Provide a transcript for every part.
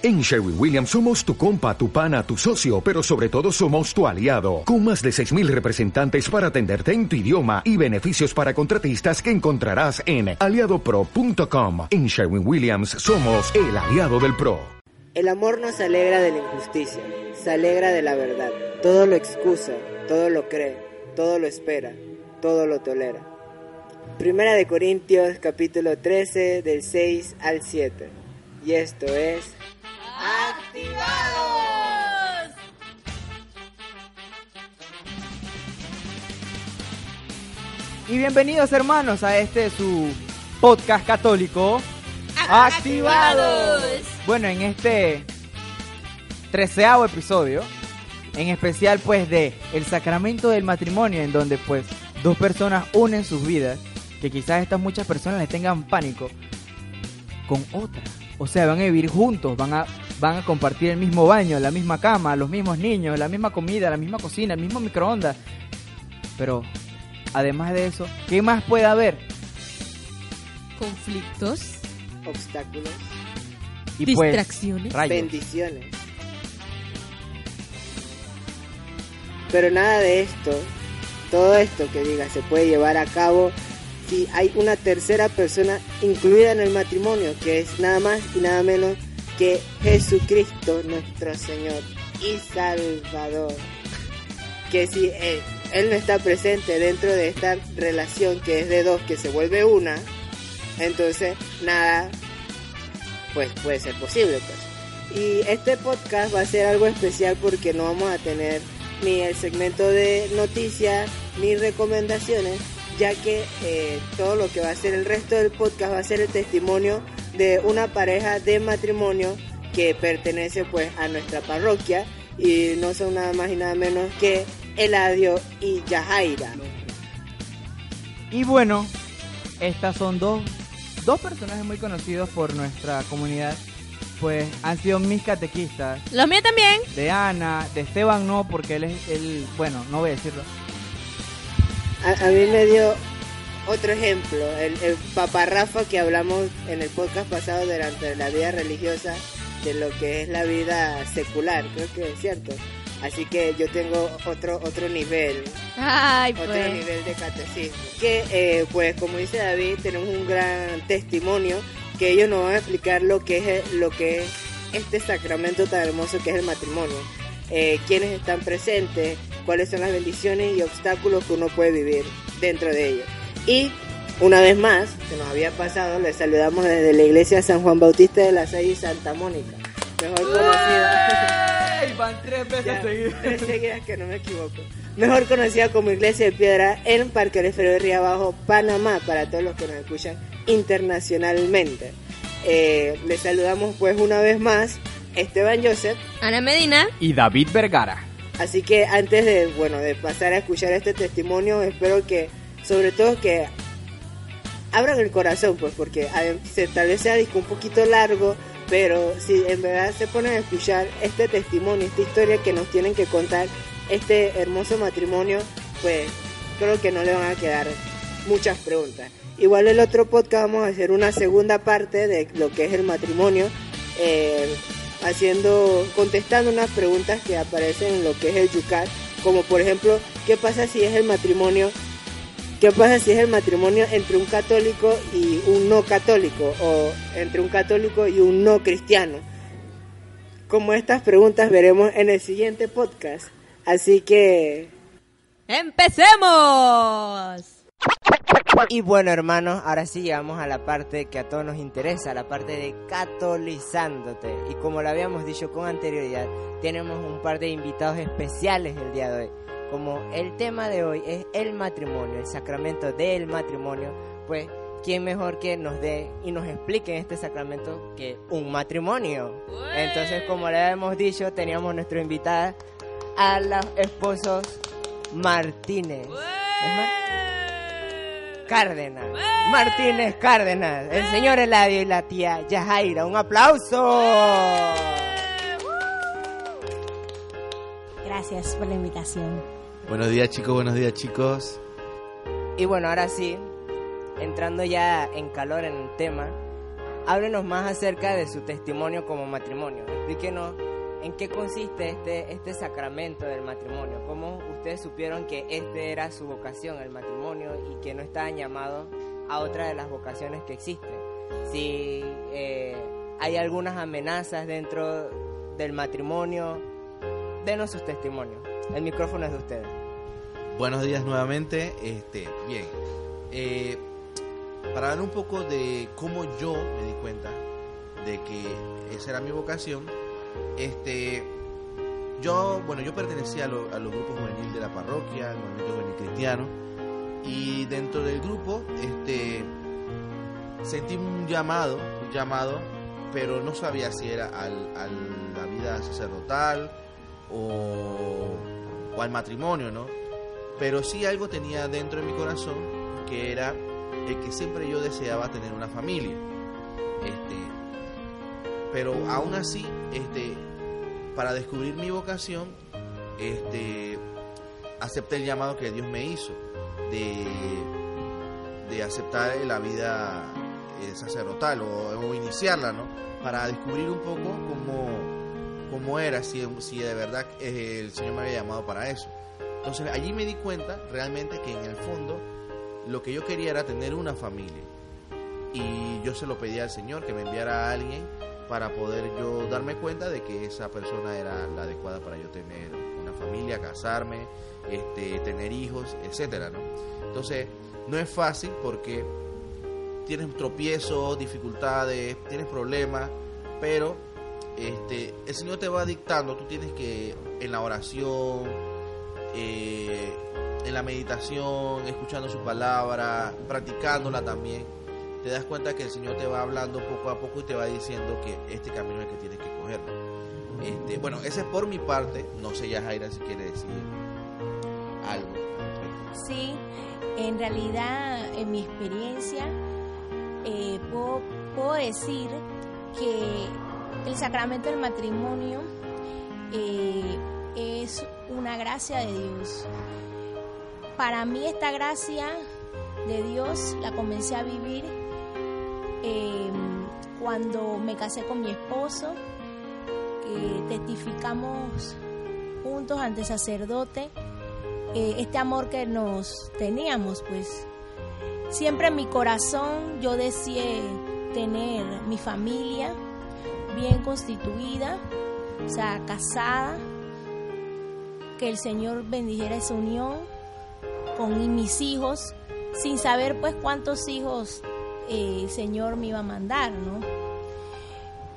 En Sherwin Williams somos tu compa, tu pana, tu socio, pero sobre todo somos tu aliado, con más de 6.000 representantes para atenderte en tu idioma y beneficios para contratistas que encontrarás en aliadopro.com. En Sherwin Williams somos el aliado del PRO. El amor no se alegra de la injusticia, se alegra de la verdad. Todo lo excusa, todo lo cree, todo lo espera, todo lo tolera. Primera de Corintios capítulo 13 del 6 al 7. Y esto es... ¡Activados! Y bienvenidos hermanos a este su podcast católico ¡Activados! Bueno, en este treceavo episodio, en especial pues de el sacramento del matrimonio, en donde pues dos personas unen sus vidas, que quizás estas muchas personas les tengan pánico, con otra. O sea, van a vivir juntos, van a, van a compartir el mismo baño, la misma cama, los mismos niños, la misma comida, la misma cocina, el mismo microondas. Pero, además de eso, ¿qué más puede haber? Conflictos, Obstáculos, Y pues, distracciones. bendiciones. Pero nada de esto, todo esto que diga, se puede llevar a cabo si hay una tercera persona incluida en el matrimonio, que es nada más y nada menos que Jesucristo, nuestro Señor y Salvador. Que si él, él no está presente dentro de esta relación que es de dos, que se vuelve una, entonces nada pues puede ser posible pues. Y este podcast va a ser algo especial porque no vamos a tener ni el segmento de noticias ni recomendaciones, ya que eh, todo lo que va a ser el resto del podcast va a ser el testimonio de una pareja de matrimonio que pertenece pues a nuestra parroquia y no son nada más y nada menos que Eladio y Yajaira. Y bueno, estas son dos, dos personajes muy conocidos por nuestra comunidad. Pues han sido mis catequistas. Los míos también. De Ana, de Esteban no, porque él es, él, bueno, no voy a decirlo. A, a mí me dio otro ejemplo, el, el Papa Rafa que hablamos en el podcast pasado durante la vida religiosa de lo que es la vida secular, creo que es cierto. Así que yo tengo otro otro nivel, Ay, otro pues. nivel de catecismo. Que eh, pues como dice David, tenemos un gran testimonio que ellos nos van a explicar lo que es lo que es este sacramento tan hermoso que es el matrimonio. Eh, quiénes están presentes, cuáles son las bendiciones y obstáculos que uno puede vivir dentro de ellos. Y una vez más, que nos había pasado, les saludamos desde la iglesia San Juan Bautista de la Salle Santa Mónica, mejor conocida. ¡Ey! Van tres veces Ya, seguidas. tres seguidas que no me equivoco. Mejor conocida como Iglesia de Piedra en Parque Elefero de Río Abajo, Panamá, para todos los que nos escuchan internacionalmente. Eh, les saludamos pues una vez más, Esteban Joseph. Ana Medina. Y David Vergara. Así que antes de, bueno, de pasar a escuchar este testimonio, espero que, sobre todo que abran el corazón, pues, porque tal vez sea disco un poquito largo, pero si en verdad se ponen a escuchar este testimonio, esta historia que nos tienen que contar, este hermoso matrimonio, pues, creo que no le van a quedar muchas preguntas. Igual el otro podcast vamos a hacer una segunda parte de lo que es el matrimonio, eh, haciendo, contestando unas preguntas que aparecen en lo que es el Yucat, como por ejemplo, ¿qué pasa si es el matrimonio? ¿Qué pasa si es el matrimonio entre un católico y un no católico? O entre un católico y un no cristiano. Como estas preguntas veremos en el siguiente podcast. Así que ¡Empecemos! Y bueno, hermanos, ahora sí llegamos a la parte que a todos nos interesa, la parte de catolizándote. Y como lo habíamos dicho con anterioridad, tenemos un par de invitados especiales el día de hoy. Como el tema de hoy es el matrimonio, el sacramento del matrimonio, pues, ¿quién mejor que nos dé y nos explique este sacramento que un matrimonio? Entonces, como le hemos dicho, teníamos nuestra invitada a los esposos Martínez. ¿Es Mar- Cárdenas. Martínez Cárdenas. El señor Eladio y la tía Yajaira. Un aplauso. Gracias por la invitación. Buenos días chicos, buenos días chicos. Y bueno, ahora sí, entrando ya en calor en el tema, háblenos más acerca de su testimonio como matrimonio. Explíquenos en qué consiste este, este sacramento del matrimonio. ¿Cómo ustedes supieron que este era su vocación, el matrimonio, y que no estaban llamados a otra de las vocaciones que existen? Si eh, hay algunas amenazas dentro del matrimonio, denos sus testimonios. El micrófono es de ustedes. Buenos días nuevamente. Este, bien. Eh, para dar un poco de cómo yo me di cuenta de que esa era mi vocación, este, yo, bueno, yo pertenecía a, a los grupos juveniles de la parroquia, al movimiento juvenil cristiano, y dentro del grupo, este, sentí un llamado, un llamado, pero no sabía si era al, a la vida sacerdotal o al matrimonio, ¿no? Pero sí algo tenía dentro de mi corazón que era el que siempre yo deseaba tener una familia. Este, pero aún así, este, para descubrir mi vocación, este, acepté el llamado que Dios me hizo de, de aceptar la vida eh, sacerdotal o, iniciarla, ¿no? Para descubrir un poco cómo, cómo era, si, si de verdad eh, el Señor me había llamado para eso. Entonces allí me di cuenta realmente que en el fondo lo que yo quería era tener una familia. Y yo se lo pedí al Señor que me enviara a alguien para poder yo darme cuenta de que esa persona era la adecuada para yo tener una familia, casarme, este, tener hijos, etcétera, ¿no? Entonces, no es fácil porque tienes tropiezos, dificultades, tienes problemas, pero este, el Señor te va dictando, tú tienes que en la oración, eh, en la meditación, escuchando su palabra, practicándola también, te das cuenta que el Señor te va hablando poco a poco y te va diciendo que este camino es el que tienes que coger. Este, bueno, ese es por mi parte. No sé, ya Jaira, si quiere decir algo. Sí, en realidad, en mi experiencia, eh, puedo, puedo, decir que el sacramento del matrimonio eh, una gracia de Dios. Para mí esta gracia de Dios la comencé a vivir eh, cuando me casé con mi esposo, que testificamos juntos ante sacerdote eh, este amor que nos teníamos, pues siempre en mi corazón yo deseé tener mi familia bien constituida, o sea, casada, que el Señor bendijera esa unión con mis hijos, sin saber pues cuántos hijos eh, el Señor me iba a mandar, ¿no?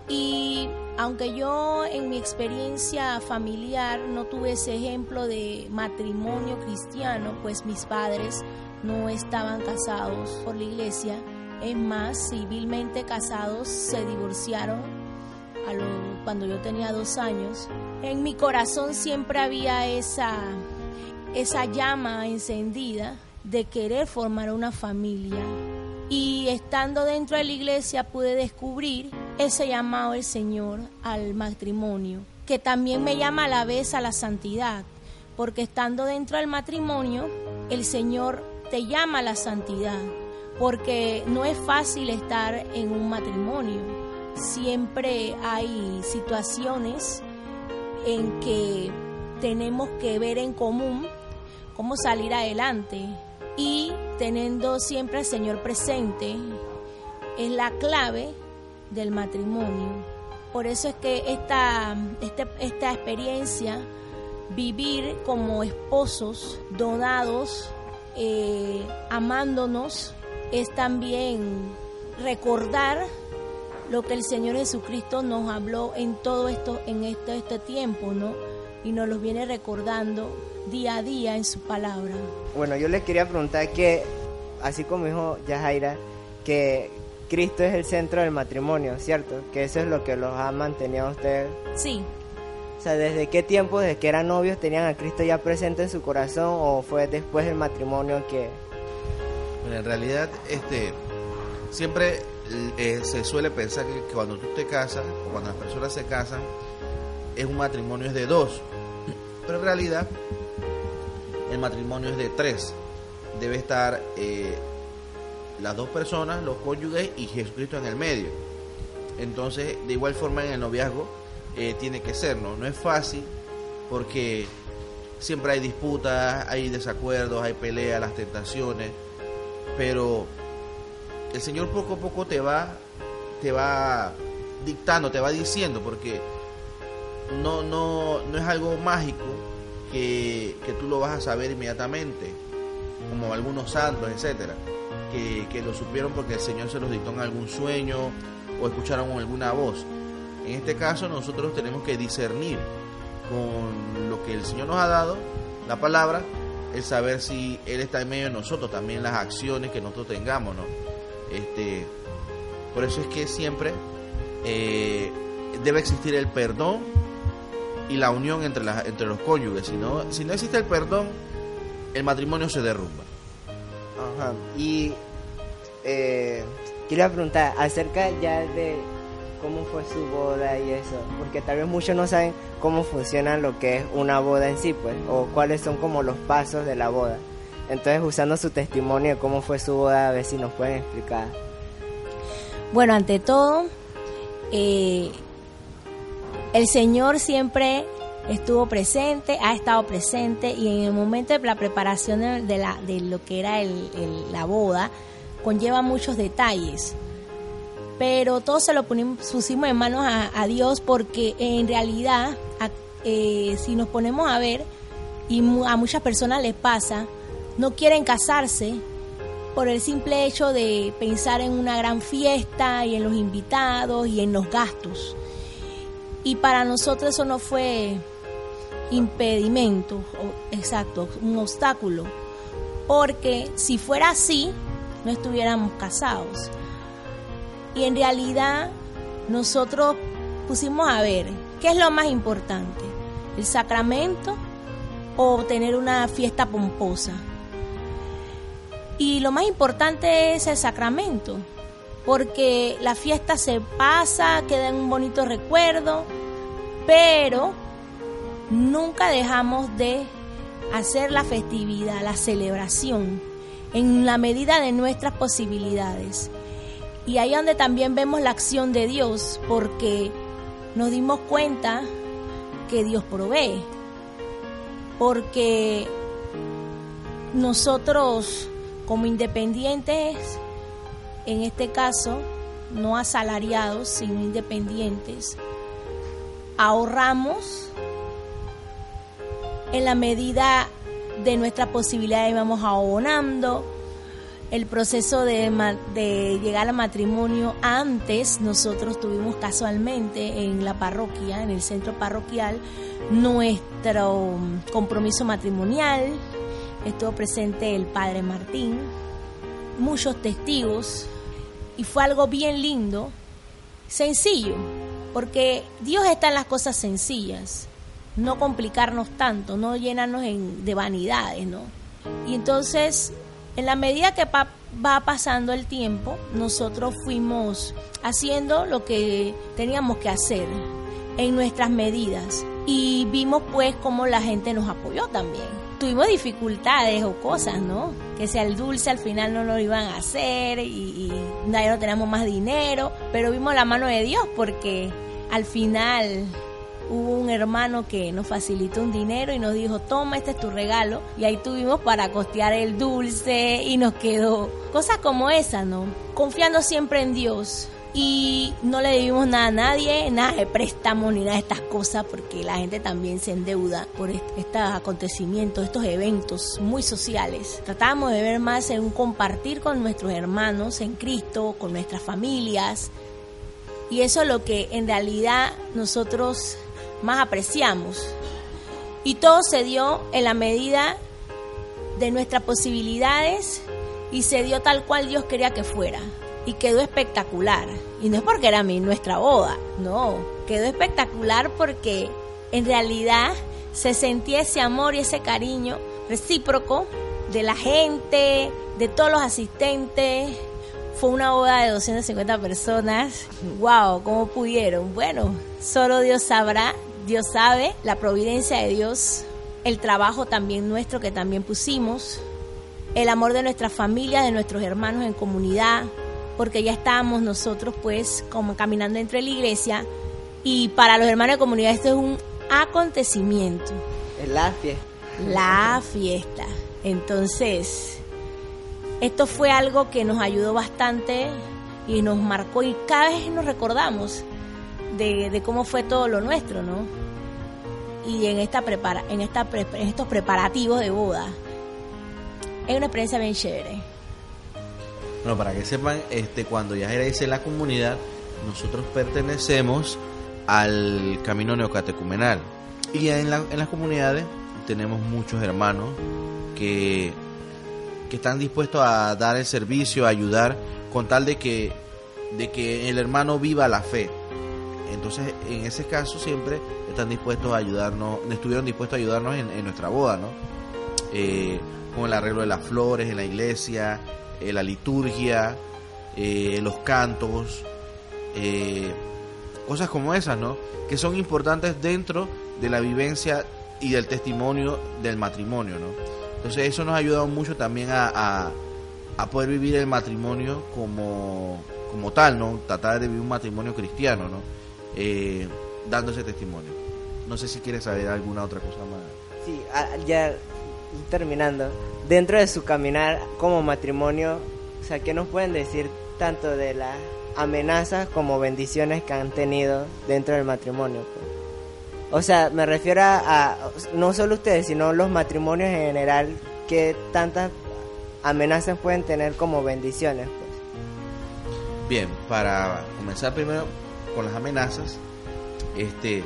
Y aunque yo en mi experiencia familiar no tuve ese ejemplo de matrimonio cristiano, pues mis padres no estaban casados por la iglesia, es más, civilmente casados se divorciaron cuando yo tenía dos años. En mi corazón siempre había esa, esa llama encendida de querer formar una familia. Y estando dentro de la iglesia pude descubrir ese llamado del Señor al matrimonio, que también me llama a la vez a la santidad, porque estando dentro del matrimonio, el Señor te llama a la santidad, porque no es fácil estar en un matrimonio. Siempre hay situaciones en que tenemos que ver en común cómo salir adelante y teniendo siempre al Señor presente es la clave del matrimonio. Por eso es que esta, este, esta experiencia, vivir como esposos donados, eh, amándonos, es también recordar lo que el Señor Jesucristo nos habló en todo esto, en este, este tiempo, ¿no? Y nos lo viene recordando día a día en su palabra. Bueno, yo les quería preguntar que, así como dijo Yajaira, que Cristo es el centro del matrimonio, ¿cierto? Que eso es lo que los ha mantenido a ustedes. Sí. O sea, ¿desde qué tiempo, desde que eran novios, tenían a Cristo ya presente en su corazón o fue después del matrimonio que... Bueno, en realidad, este, siempre eh, se suele pensar que, cuando tú te casas o cuando las personas se casan, es un matrimonio es de dos. Pero en realidad, el matrimonio es de tres. Debe estar eh, las dos personas, los cónyuges y Jesucristo en el medio. Entonces, de igual forma en el noviazgo eh, tiene que ser, ¿no? No es fácil porque siempre hay disputas, hay desacuerdos, hay peleas, las tentaciones, pero el Señor poco a poco te va, te va dictando, te va diciendo, porque no, no, no es algo mágico que, que tú lo vas a saber inmediatamente, como algunos santos, etcétera, que, que lo supieron porque el Señor se los dictó en algún sueño o escucharon alguna voz. En este caso nosotros tenemos que discernir con lo que el Señor nos ha dado, la palabra, el saber si Él está en medio de nosotros, también las acciones que nosotros tengamos, ¿no? Este, por eso es que siempre eh, debe existir el perdón y la unión entre, las, entre los cónyuges. Si no, si no existe el perdón, el matrimonio se derrumba. Ajá. Y eh, quería preguntar acerca ya de cómo fue su boda y eso, porque tal vez muchos no saben cómo funciona lo que es una boda en sí, pues, o cuáles son como los pasos de la boda. Entonces, usando su testimonio de cómo fue su boda, a ver si nos pueden explicar. Bueno, ante todo, eh, el Señor siempre estuvo presente, ha estado presente y en el momento de la preparación de, la, de lo que era la boda, conlleva muchos detalles. Pero todo se lo pusimos en manos a, Dios porque en realidad, eh, si nos ponemos a ver, y a muchas personas les pasa, no quieren casarse por el simple hecho de pensar en una gran fiesta y en los invitados y en los gastos. Y para nosotros eso no fue impedimento, o- exacto, un obstáculo, porque si fuera así, no estuviéramos casados. Y en realidad nosotros pusimos a ver qué es lo más importante, el sacramento o tener una fiesta pomposa. Y lo más importante es el sacramento, porque la fiesta se pasa, queda en un bonito recuerdo, pero nunca dejamos de hacer la festividad, la celebración, en la medida de nuestras posibilidades. Y ahí donde también vemos la acción de Dios, porque nos dimos cuenta que Dios provee, porque nosotros como independientes, en este caso, no asalariados, sino independientes, ahorramos en la medida de nuestra posibilidad y vamos abonando el proceso de, de llegar al matrimonio. Antes nosotros tuvimos casualmente en la parroquia, en el centro parroquial, nuestro compromiso matrimonial. Estuvo presente el padre Martín, muchos testigos y fue algo bien lindo, sencillo, porque Dios está en las cosas sencillas, no complicarnos tanto, no llenarnos en- de vanidades, ¿no? Y entonces, en la medida que va pasando el tiempo, nosotros fuimos haciendo lo que teníamos que hacer en nuestras medidas y vimos pues cómo la gente nos apoyó también. Tuvimos dificultades o cosas, ¿no? Que sea el dulce al final no lo iban a hacer y, y ya no teníamos más dinero, pero vimos la mano de Dios porque al final hubo un hermano que nos facilitó un dinero y nos dijo, toma, este es tu regalo. Y ahí tuvimos para costear el dulce y nos quedó cosas como esa, ¿no? Confiando siempre en Dios. Y no le debimos nada a nadie, nada de préstamo ni nada de estas cosas, porque la gente también se endeuda por est- estos acontecimientos, estos eventos muy sociales. Tratamos de ver más en un compartir con nuestros hermanos en Cristo, con nuestras familias, y eso es lo que en realidad nosotros más apreciamos. Y todo se dio en la medida de nuestras posibilidades y se dio tal cual Dios quería que fuera. Y quedó espectacular. Y no es porque era mi, nuestra boda, no. Quedó espectacular porque en realidad se sentía ese amor y ese cariño recíproco de la gente, de todos los asistentes, fue una boda de 250 personas. ¡Wow! ¿Cómo pudieron? Bueno, solo Dios sabrá, Dios sabe, la providencia de Dios, el trabajo también nuestro que también pusimos, el amor de nuestras familias, de nuestros hermanos en comunidad, porque ya estábamos nosotros pues como caminando dentro de la iglesia y para los hermanos de comunidad esto es un acontecimiento, Es la fiesta. la fiesta. Entonces, esto fue algo que nos ayudó bastante y nos marcó y cada vez nos recordamos de, de cómo fue todo lo nuestro, ¿no? Y en esta prepara, en esta pre- en estos preparativos de boda. Es una experiencia bien chévere. Bueno, para que sepan, este, cuando Yajira dice la comunidad, nosotros pertenecemos al camino neocatecumenal. Y en, la- en las comunidades tenemos muchos hermanos que, que están dispuestos a dar el servicio, a ayudar, con tal de que, de que el hermano viva la fe. Entonces, en ese caso, siempre están dispuestos a ayudarnos, estuvieron dispuestos a ayudarnos en, en nuestra boda, ¿no? Eh, con el arreglo de las flores en la iglesia, eh, la liturgia, eh, los cantos, eh, cosas como esas, ¿no? Que son importantes dentro de la vivencia y del testimonio del matrimonio, ¿no? Entonces eso nos ha ayudado mucho también a, a- poder vivir el matrimonio como, como tal, ¿no? Tratar de vivir un matrimonio cristiano, ¿no? Eh, dando ese testimonio. No sé si quieres saber alguna otra cosa más. Sí, ya terminando. Dentro de su caminar como matrimonio, o sea, ¿qué nos pueden decir tanto de las amenazas como bendiciones que han tenido dentro del matrimonio? pues? O sea, me refiero a, a- no solo ustedes, sino los matrimonios en general, que tantas amenazas pueden tener como bendiciones. Pues? Bien, para comenzar primero con las amenazas, este,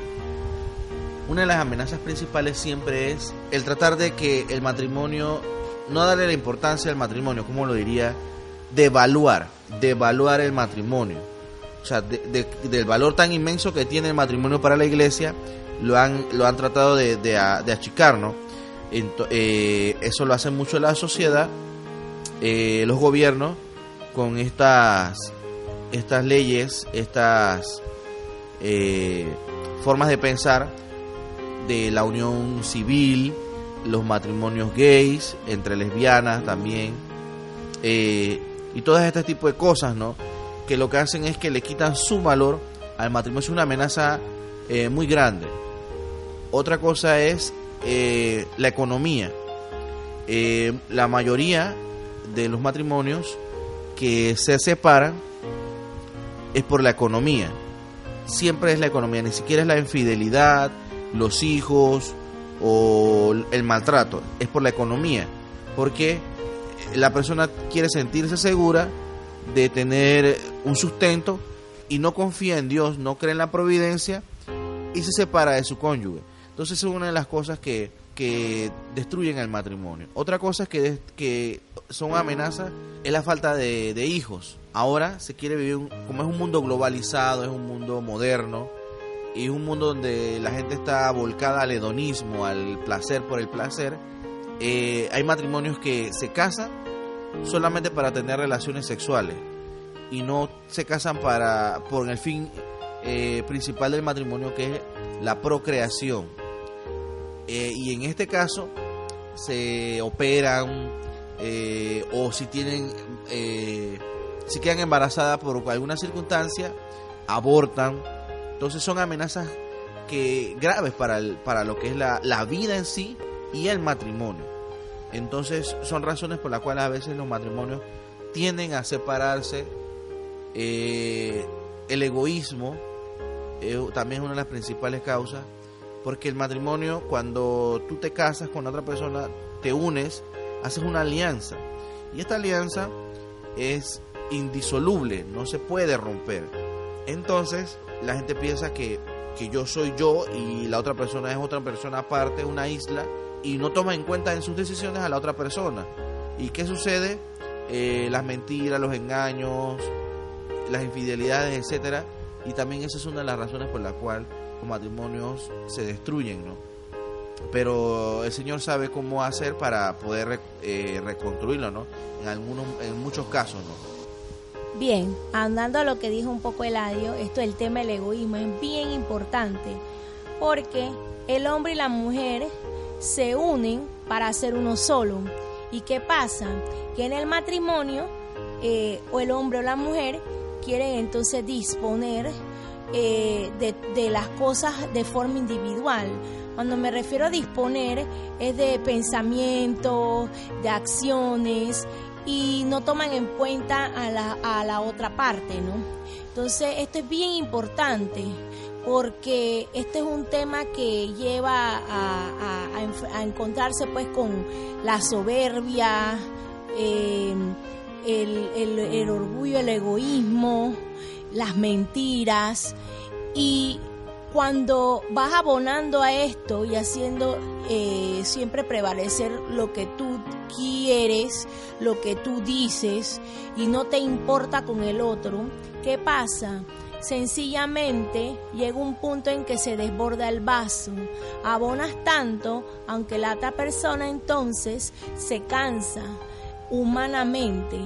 una de las amenazas principales siempre es el tratar de que el matrimonio, no darle la importancia al matrimonio, como lo diría, devaluar, devaluar el matrimonio. O sea, de- de- del valor tan inmenso que tiene el matrimonio para la iglesia, lo han, lo han tratado de, achicar, ¿no? Eh, eso lo hace mucho la sociedad, eh, los gobiernos, con estas estas leyes, estas eh, formas de pensar de la unión civil, los matrimonios gays, entre lesbianas también, eh, y todo este tipo de cosas, ¿no? Que lo que hacen es que le quitan su valor al matrimonio. Es una amenaza eh, muy grande. Otra cosa es eh, la economía. La mayoría de los matrimonios que se separan es por la economía. Siempre es la economía, ni siquiera es la infidelidad, los hijos o el maltrato, es por la economía. Porque la persona quiere sentirse segura de tener un sustento y no confía en Dios, no cree en la providencia y se separa de su cónyuge. Entonces es una de las cosas que, que destruyen el matrimonio. Otra cosa que, que son amenazas es la falta de, de hijos. Ahora se quiere vivir, un- como es un mundo globalizado, es un mundo moderno y un mundo donde la gente está volcada al hedonismo, al placer por el placer. eh, hay matrimonios que se casan solamente para tener relaciones sexuales y no se casan para por el fin eh, principal del matrimonio que es la procreación Eh, y en este caso se operan o si tienen si quedan embarazadas por alguna circunstancia abortan entonces son amenazas que graves para el- para lo que es la, la vida en sí y el matrimonio entonces son razones por las cuales a veces los matrimonios tienden a separarse. Eh, el egoísmo eh, también es una de las principales causas, porque el matrimonio, cuando tú te casas con otra persona, te unes, haces una alianza. Y esta alianza es indisoluble, no se puede romper. Entonces, la gente piensa que, que yo soy yo y la otra persona es otra persona aparte, una isla, y no toma en cuenta en sus decisiones a la otra persona. ¿Y qué sucede? Eh, las mentiras, los engaños, las infidelidades, etcétera. Y también esa es una de las razones por la cual los matrimonios se destruyen, ¿no? Pero el Señor sabe cómo hacer para poder eh, reconstruirlo, ¿no? En algunos, en muchos casos, ¿no? Bien, andando a lo que dijo un poco Eladio, esto del tema del egoísmo es bien importante porque el hombre y la mujer se unen para hacer uno solo. ¿Y qué pasa? Que en el matrimonio eh, o el hombre o la mujer quieren entonces disponer eh, de, de las cosas de forma individual. Cuando me refiero a disponer es de pensamientos, de acciones y no toman en cuenta a la, a la otra parte, ¿no? Entonces esto es bien importante porque este es un tema que lleva a, a- encontrarse pues con la soberbia, el, el- el orgullo, el egoísmo, las mentiras y cuando vas abonando a esto y haciendo eh, siempre prevalecer lo que tú quieres, lo que tú dices y no te importa con el otro, ¿qué pasa? Sencillamente llega un punto en que se desborda el vaso, abonas tanto, aunque la otra persona entonces se cansa humanamente.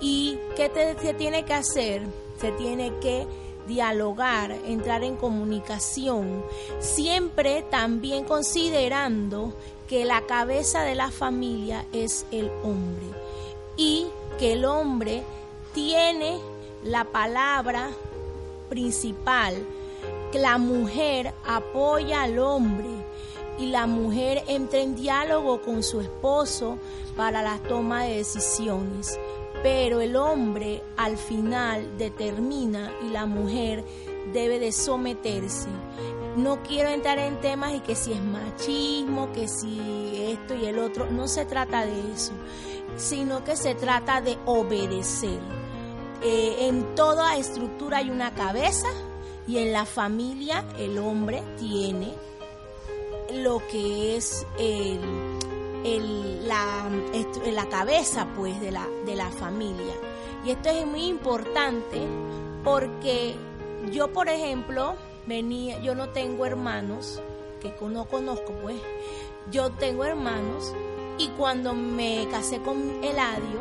¿Y qué te- se tiene que hacer? Se tiene que dialogar, entrar en comunicación, siempre también considerando que la cabeza de la familia es el hombre y que el hombre tiene la palabra principal, que la mujer apoya al hombre y la mujer entra en diálogo con su esposo para la toma de decisiones. Pero el hombre al final determina y la mujer debe de someterse. No quiero entrar en temas y que si es machismo, que si esto y el otro, no se trata de eso, sino que se trata de obedecer. Eh, en toda estructura hay una cabeza y en la familia el hombre tiene lo que es la, la cabeza pues de la, de la familia. Y esto es muy importante porque yo, por ejemplo, venía, yo no tengo hermanos, que no conozco pues, yo tengo hermanos y cuando me casé con Eladio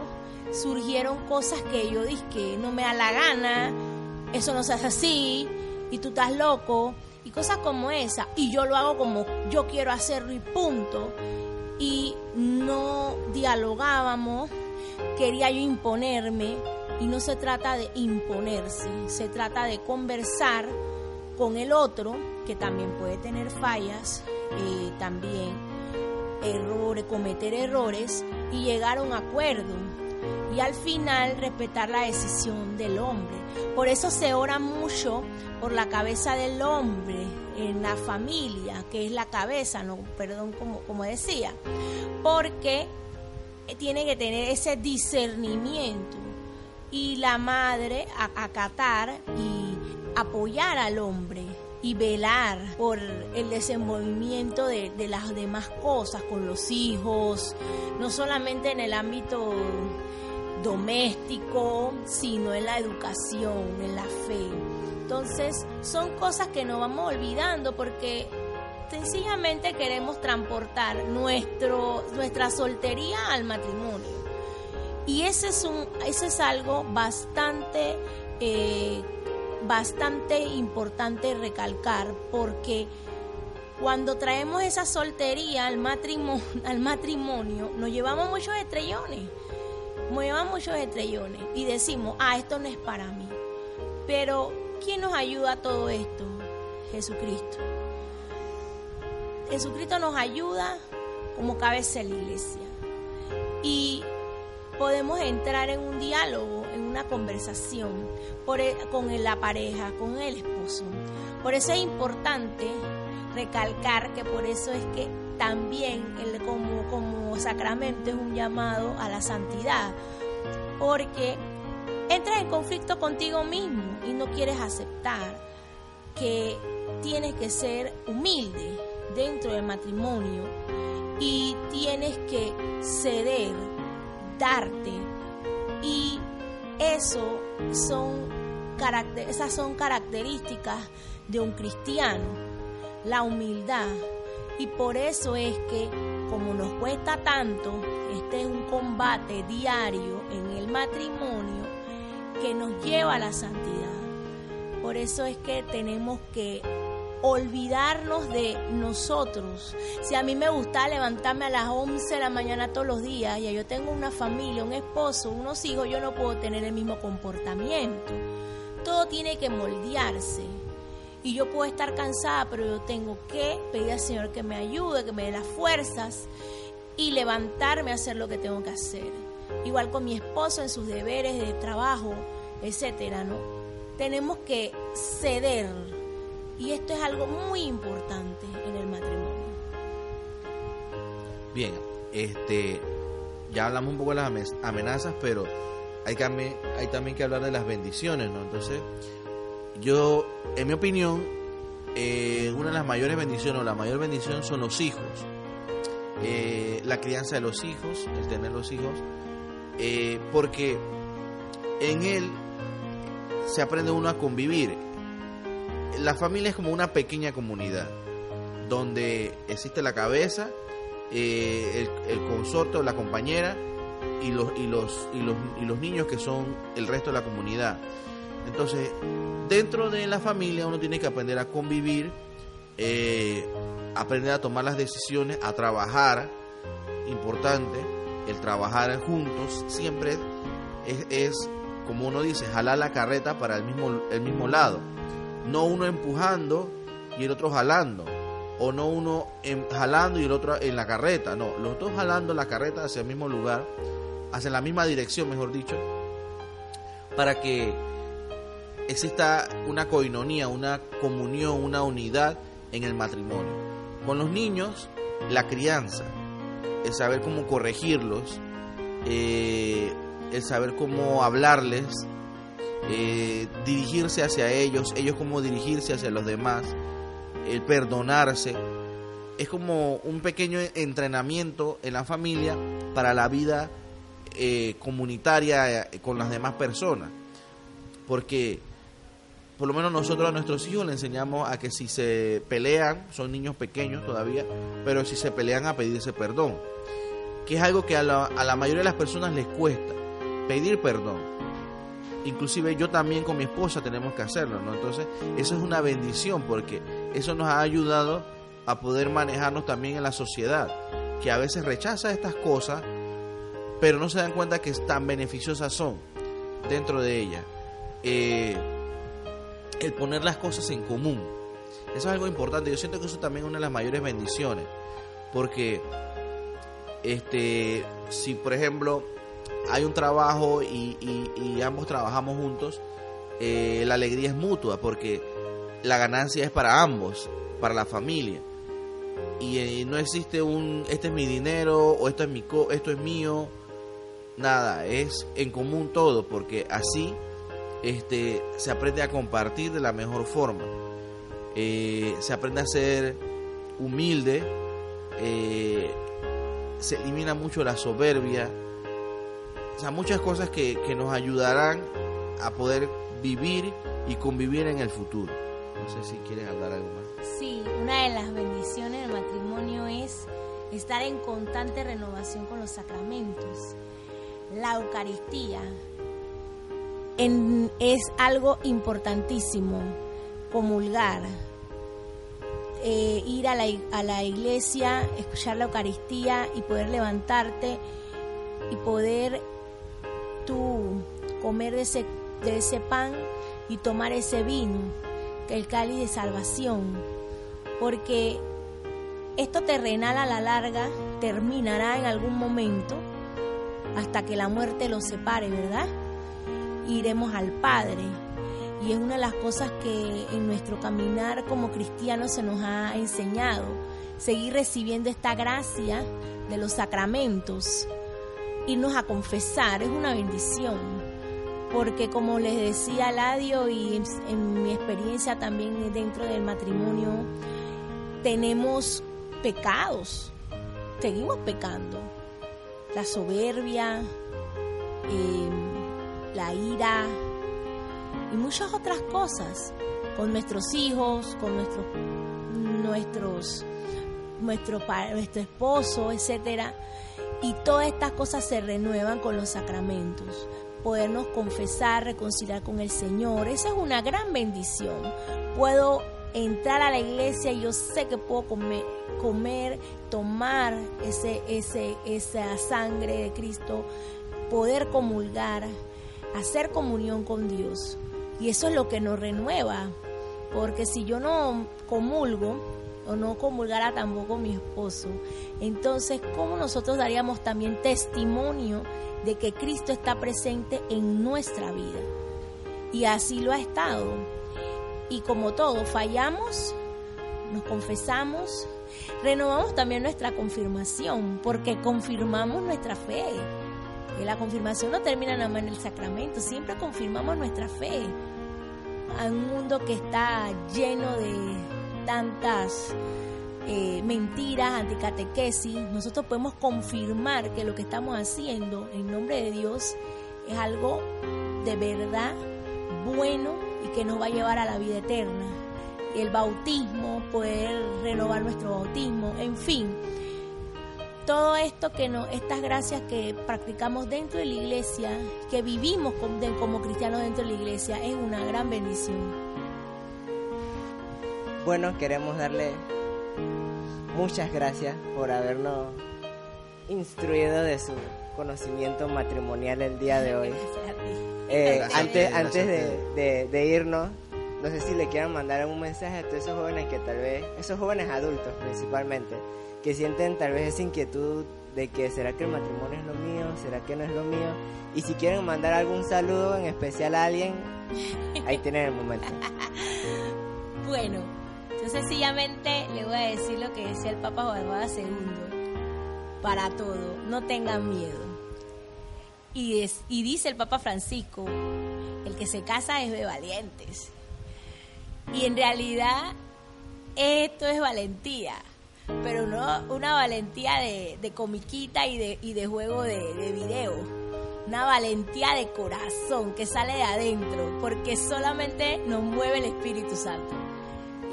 surgieron cosas que yo dije que no me da la gana, eso no se hace así, y tú estás loco, y cosas como esa, y yo lo hago como yo quiero hacerlo y punto, y no dialogábamos, quería yo imponerme, y no se trata de imponerse, se trata de conversar con el otro, que también puede tener fallas, eh, también errores, cometer errores, y llegar a un acuerdo y al final respetar la decisión del hombre. Por eso se ora mucho por la cabeza del hombre en la familia, que es la cabeza, no, perdón, como, como decía, porque tiene que tener ese discernimiento y la madre acatar y apoyar al hombre y velar por el desenvolvimiento de, de las demás cosas con los hijos, no solamente en el ámbito doméstico, sino en la educación, en la fe. Entonces, son cosas que no vamos olvidando porque sencillamente queremos transportar nuestro, nuestra soltería al matrimonio. Y ese es, un, ese es algo bastante, eh, bastante importante recalcar porque cuando traemos esa soltería al matrimonio, al matrimonio nos llevamos muchos estrellones muevan muchos estrellones y decimos, ah, esto no es para mí. Pero, ¿quién nos ayuda a todo esto? Jesucristo. Jesucristo nos ayuda como cabeza de la iglesia. Y podemos entrar en un diálogo, en una conversación e- con la pareja, con el esposo. Por eso es importante recalcar que por eso es que también el, como, como sacramento es un llamado a la santidad, porque entras en conflicto contigo mismo y no quieres aceptar que tienes que ser humilde dentro del matrimonio y tienes que ceder, y eso son caracter- esas son características de un cristiano, la humildad. Y por eso es que, como nos cuesta tanto, este es un combate diario en el matrimonio que nos lleva a la santidad. Por eso es que tenemos que olvidarnos de nosotros. Si a mí me gusta levantarme a las 11 de la mañana todos los días y yo tengo una familia, un esposo, unos hijos, yo no puedo tener el mismo comportamiento. Todo tiene que moldearse. Y yo puedo estar cansada, pero yo tengo que pedir al Señor que me ayude, que me dé las fuerzas y levantarme a hacer lo que tengo que hacer. Igual con mi esposo en sus deberes de trabajo, etcétera, ¿no? Tenemos que ceder y esto es algo muy importante en el matrimonio. Bien, este, ya hablamos un poco de las amenazas, pero hay, que, hay también que hablar de las bendiciones, ¿no? Entonces, yo, en mi opinión, eh, una de las mayores bendiciones o la mayor bendición son los hijos. Eh, la crianza de los hijos, el tener los hijos, eh, porque en él se aprende uno a convivir la familia es como una pequeña comunidad donde existe la cabeza, eh, el, consorte o la compañera y los, niños que son el resto de la comunidad. Entonces, dentro de la familia uno tiene que aprender a convivir, eh, aprender a tomar las decisiones, a trabajar, importante, el trabajar juntos siempre es, como uno dice, jalar la carreta para el mismo lado no uno empujando y el otro jalando, o no uno jalando y el otro en la carreta, no, los dos jalando la carreta hacia el mismo lugar, hacia la misma dirección, mejor dicho, para que exista una coinonía, una comunión, una unidad en el matrimonio. Con los niños, la crianza, el saber cómo corregirlos, eh, el saber cómo hablarles, eh, dirigirse hacia ellos, ellos como dirigirse hacia los demás, el perdonarse. Es como un pequeño entrenamiento en la familia para la vida eh, comunitaria eh, con las demás personas. Porque por lo menos nosotros a nuestros hijos le enseñamos a que si se pelean, son niños pequeños todavía, pero si se pelean a pedirse perdón. Que es algo que a la, a la mayoría de las personas les cuesta, pedir perdón inclusive yo también con mi esposa tenemos que hacerlo, ¿no? Entonces, eso es una bendición porque eso nos ha ayudado a poder manejarnos también en la sociedad, que a veces rechaza estas cosas, pero no se dan cuenta que tan beneficiosas son dentro de ella. Eh, el poner las cosas en común. Eso es algo importante. Yo siento que eso también es una de las mayores bendiciones. Porque este si por ejemplo hay un trabajo y, ambos trabajamos juntos, eh, la alegría es mutua porque la ganancia es para ambos, para la familia. Y eh, no existe un, este es mi dinero o esto es, mi esto es mío, nada, es en común todo porque así este, se aprende a compartir de la mejor forma. Eh, se aprende a ser humilde, se elimina mucho la soberbia, sea, muchas cosas que, nos ayudarán a poder vivir y convivir en el futuro. No sé si quieres hablar algo más. Sí, una de las bendiciones del matrimonio es estar en constante renovación con los sacramentos. La Eucaristía es algo importantísimo, comulgar, eh, ir a la, a la iglesia, escuchar la Eucaristía y poder levantarte y poder comer de ese, de ese pan y tomar ese vino, que el cáliz de salvación, porque esto terrenal a la larga terminará en algún momento hasta que la muerte los separe, ¿verdad? Iremos al Padre. Y es una de las cosas que en nuestro caminar como cristianos se nos ha enseñado, seguir recibiendo esta gracia de los sacramentos irnos a confesar, es una bendición. Porque como les decía Ladio y en, mi experiencia también dentro del matrimonio, tenemos pecados, seguimos pecando. La soberbia, em, la ira y muchas otras cosas con nuestros hijos, con nuestros nuestros nuestro, nuestro esposo, etcétera y todas estas cosas se renuevan con los sacramentos. Podernos confesar, reconciliar con el Señor, esa es una gran bendición. Puedo entrar a la iglesia y yo sé que puedo comer, comer tomar ese, ese, esa sangre de Cristo, poder comulgar, hacer comunión con Dios. Y eso es lo que nos renueva, porque si yo no comulgo, o no comulgara tampoco mi esposo, entonces, ¿cómo nosotros daríamos también testimonio de que Cristo está presente en nuestra vida? Y así lo ha estado. Y como todo, fallamos, nos confesamos, renovamos también nuestra confirmación, porque confirmamos nuestra fe. Y la confirmación no termina nada más en el sacramento, siempre confirmamos nuestra fe. A un mundo que está lleno de tantas eh, mentiras, anticatequesis, nosotros podemos confirmar que lo que estamos haciendo en nombre de Dios es algo de verdad bueno y que nos va a llevar a la vida eterna. El bautismo, poder renovar nuestro bautismo, en fin. Todo esto que no, estas gracias que practicamos dentro de la iglesia, que vivimos como cristianos dentro de la iglesia, es una gran bendición. Bueno, queremos darle muchas gracias por habernos instruido de su conocimiento matrimonial el día de hoy. Eh, antes antes de, irnos, no sé si le quieran mandar un mensaje a todos esos jóvenes que tal vez, esos jóvenes adultos principalmente, que sienten tal vez esa inquietud de que será que el matrimonio es lo mío, será que no es lo mío. Y si quieren mandar algún saludo en especial a alguien, ahí tienen el momento. bueno, yo sencillamente le voy a decir lo que decía el Papa Juan II. Para todo, no tengan miedo y, dice el Papa Francisco, el que se casa es de valientes. Y en realidad esto es valentía, pero no una valentía de, comiquita y de, y de juego de, de video. Una valentía de corazón que sale de adentro, porque solamente nos mueve el Espíritu Santo.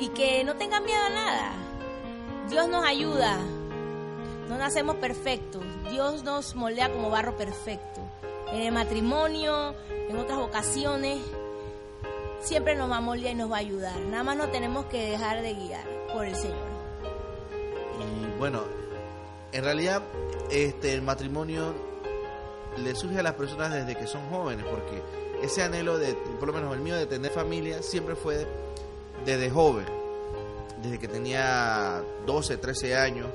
Y que no tengan miedo a nada. Dios nos ayuda. No nacemos perfectos. Dios nos moldea como barro perfecto en el matrimonio, en otras ocasiones, siempre nos va a moldear y nos va a ayudar. Nada más no tenemos que dejar de guiar por el Señor. Y bueno, en realidad este el matrimonio le surge a las personas desde que son jóvenes, porque ese anhelo de, por lo menos el mío, de tener familia, siempre fue desde joven, desde que tenía 12, 13 años,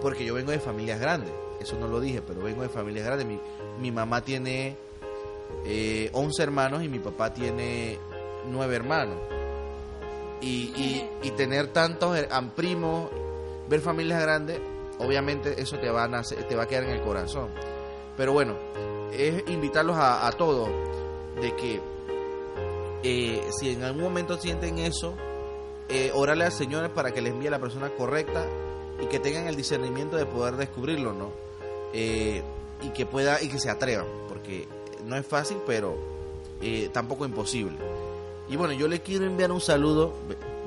porque yo vengo de familias grandes eso no lo dije, pero vengo de familias grandes. Mi, mi mamá tiene eh, 11 hermanos y mi papá tiene 9 hermanos. Y, y, tener tantos primos, ver familias grandes, obviamente eso te va, a te va a quedar en el corazón. Pero bueno, es invitarlos a, todos de que eh, si en algún momento sienten eso, eh, orarle al Señor para que les envíe a la persona correcta y que tengan el discernimiento de poder descubrirlo, ¿no? Eh, y que pueda y que se atrevan, porque no es fácil, pero eh, tampoco imposible. Y bueno, yo le quiero enviar un saludo,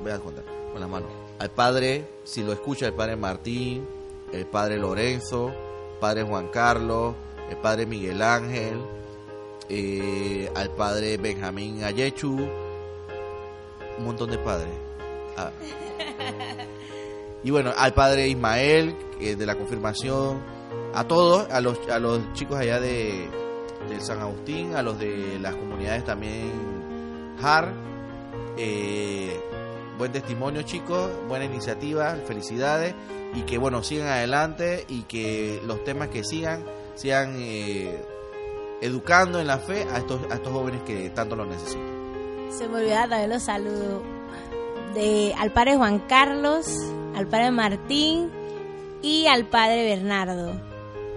voy a contar con la mano, al padre, si lo escucha, el padre Martín, el padre Lorenzo, padre Juan Carlos, el padre Miguel Ángel, eh, al padre Benjamín Ayechu, un montón de padres. Ah. Y bueno, al padre Ismael, de la confirmación, a todos, a los, a los chicos allá de, San Agustín, a los de las comunidades también JAR. Eh, buen testimonio chicos, buena iniciativa, felicidades y que bueno, sigan adelante y que los temas que sigan sigan eh, educando en la fe a estos, a estos jóvenes que tanto lo necesitan. Se me olvidaba también los saludos de, al padre Juan Carlos, al padre Martín y al padre Bernardo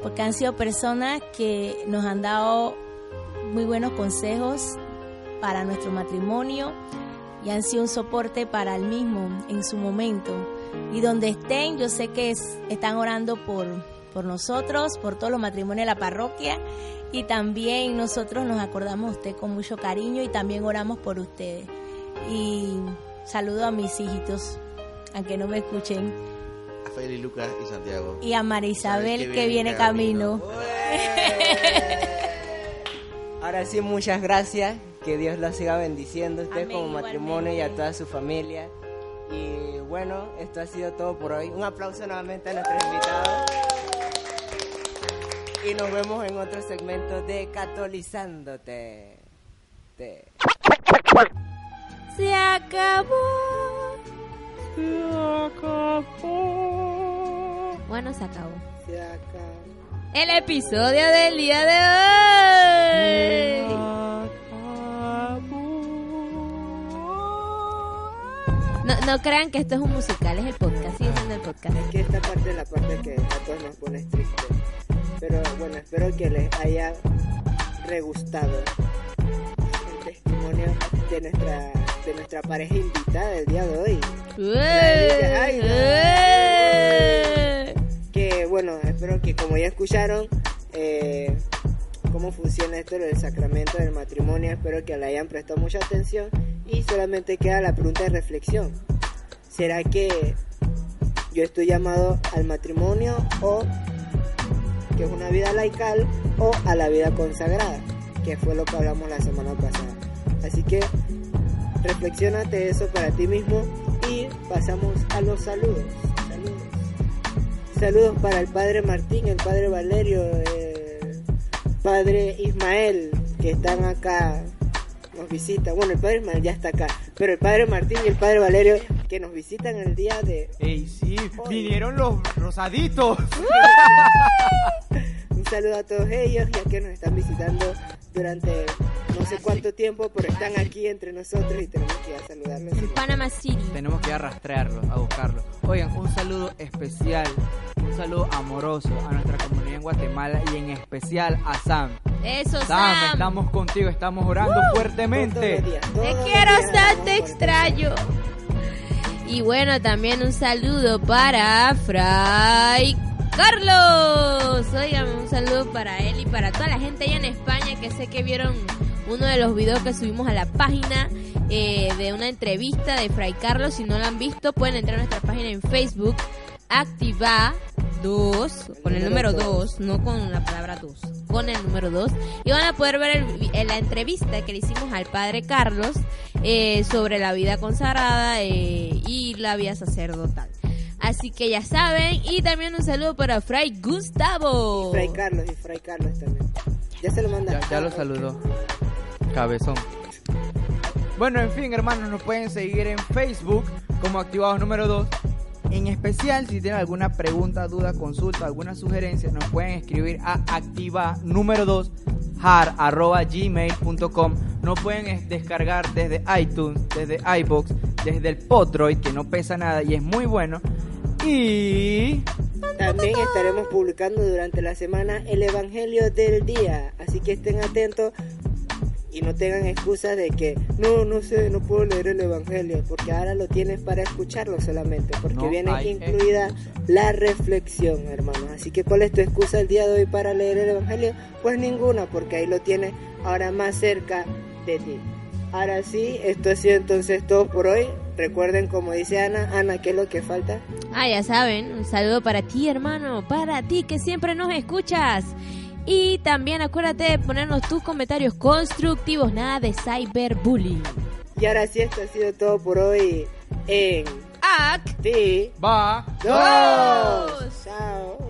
porque han sido personas que nos han dado muy buenos consejos para nuestro matrimonio y han sido un soporte para el mismo en su momento. Y donde estén, yo sé que están orando por, por nosotros, por todos los matrimonios de la parroquia y también nosotros nos acordamos de usted con mucho cariño y también oramos por ustedes. Y saludo a mis hijitos, aunque no me escuchen y Lucas y Santiago. Y a María Isabel que, viene, camino. Ahora sí, muchas gracias. que Dios la siga bendiciendo a usted Amén, como matrimonio y a toda su familia. Y bueno, esto ha sido todo por hoy. Un aplauso nuevamente a nuestros invitados. Y nos vemos en otro segmento de Catolizándote. Te- Se acabó. Bueno, se acabó. Se acabó. El episodio del día de hoy. No, no crean que esto es un musical, es el podcast, sigue siendo el podcast. Es que esta parte es la parte que a todos nos pone triste. Pero bueno, espero que les haya regustado el testimonio de nuestra, de nuestra pareja invitada del día de hoy. Ay, ¡Eh! Que bueno, espero que como ya escucharon eh, cómo funciona esto del sacramento del matrimonio, espero que le hayan prestado mucha atención y solamente queda la pregunta de reflexión. ¿Será que yo estoy llamado al matrimonio o que es una vida laical o a la vida consagrada? Que fue lo que hablamos la semana pasada. Así que reflexionate eso para ti mismo y pasamos a los saludos. Saludos. Saludos para el padre Martín, el padre Valerio, el padre Ismael, que están acá, nos visitan. Bueno, el padre Ismael ya está acá, pero el padre Martín y el padre Valerio que nos visitan el día de... Ey, sí, vinieron los rosaditos. Un saludo a todos ellos, ya que nos están visitando durante no sé cuánto tiempo, pero están aquí entre nosotros y tenemos que ir a saludarlos. En Panama City. Tenemos que ir a rastrearlos, a buscarlos. Oigan, un saludo especial, un saludo amoroso a nuestra comunidad en Guatemala y en especial a Sam. Eso, Sam, Sam. estamos contigo, estamos orando Todos fuertemente. días, Te quiero, Sam, te extraño. Y bueno, también un saludo para Fray Carlos. Oigan, un saludo para él y para toda la gente allá en España que sé que vieron uno de los videos que subimos a la página eh, de una entrevista de Fray Carlos. Si no lo han visto, pueden entrar a nuestra página en Facebook, Activa 2, con el número 2, no con la palabra 2, con el número 2. Y van a poder ver el eh, la entrevista que le hicimos al padre Carlos eh, sobre la vida consagrada eh, y la vida sacerdotal. Así que ya saben, y también un saludo para Fray Gustavo. Fray Carlos y Fray Carlos también. Ya se lo manda. Ya, ya lo saludó. Cabezón. Bueno, en fin, hermanos, nos pueden seguir en Facebook como Activados número 2. En especial, si tienen alguna pregunta, duda, consulta, alguna sugerencia, nos pueden escribir a activa número 2 har arroba gmail.com. No pueden descargar desde iTunes, desde iBox, desde el Podroid, que no pesa nada y es muy bueno. Y También estaremos publicando durante la semana el Evangelio del día, así que estén atentos y no tengan excusas de que no, no sé, no puedo leer el Evangelio, porque ahora lo tienes para escucharlo solamente, porque No viene incluida excusa. la reflexión, hermanos. Así que ¿cuál es tu excusa el día de hoy para leer el Evangelio? Pues ninguna, porque ahí lo tienes ahora más cerca de ti. Ahora sí, esto ha sido entonces todo por hoy. Recuerden, como dice Ana, Ana, ¿qué es lo que falta? Ah, ya saben, un saludo para ti, hermano, para ti que siempre nos escuchas. Y también acuérdate de ponernos tus comentarios constructivos, nada de cyberbullying. Y ahora sí, esto ha sido todo por hoy en Ac Ti va. Dos. Chao.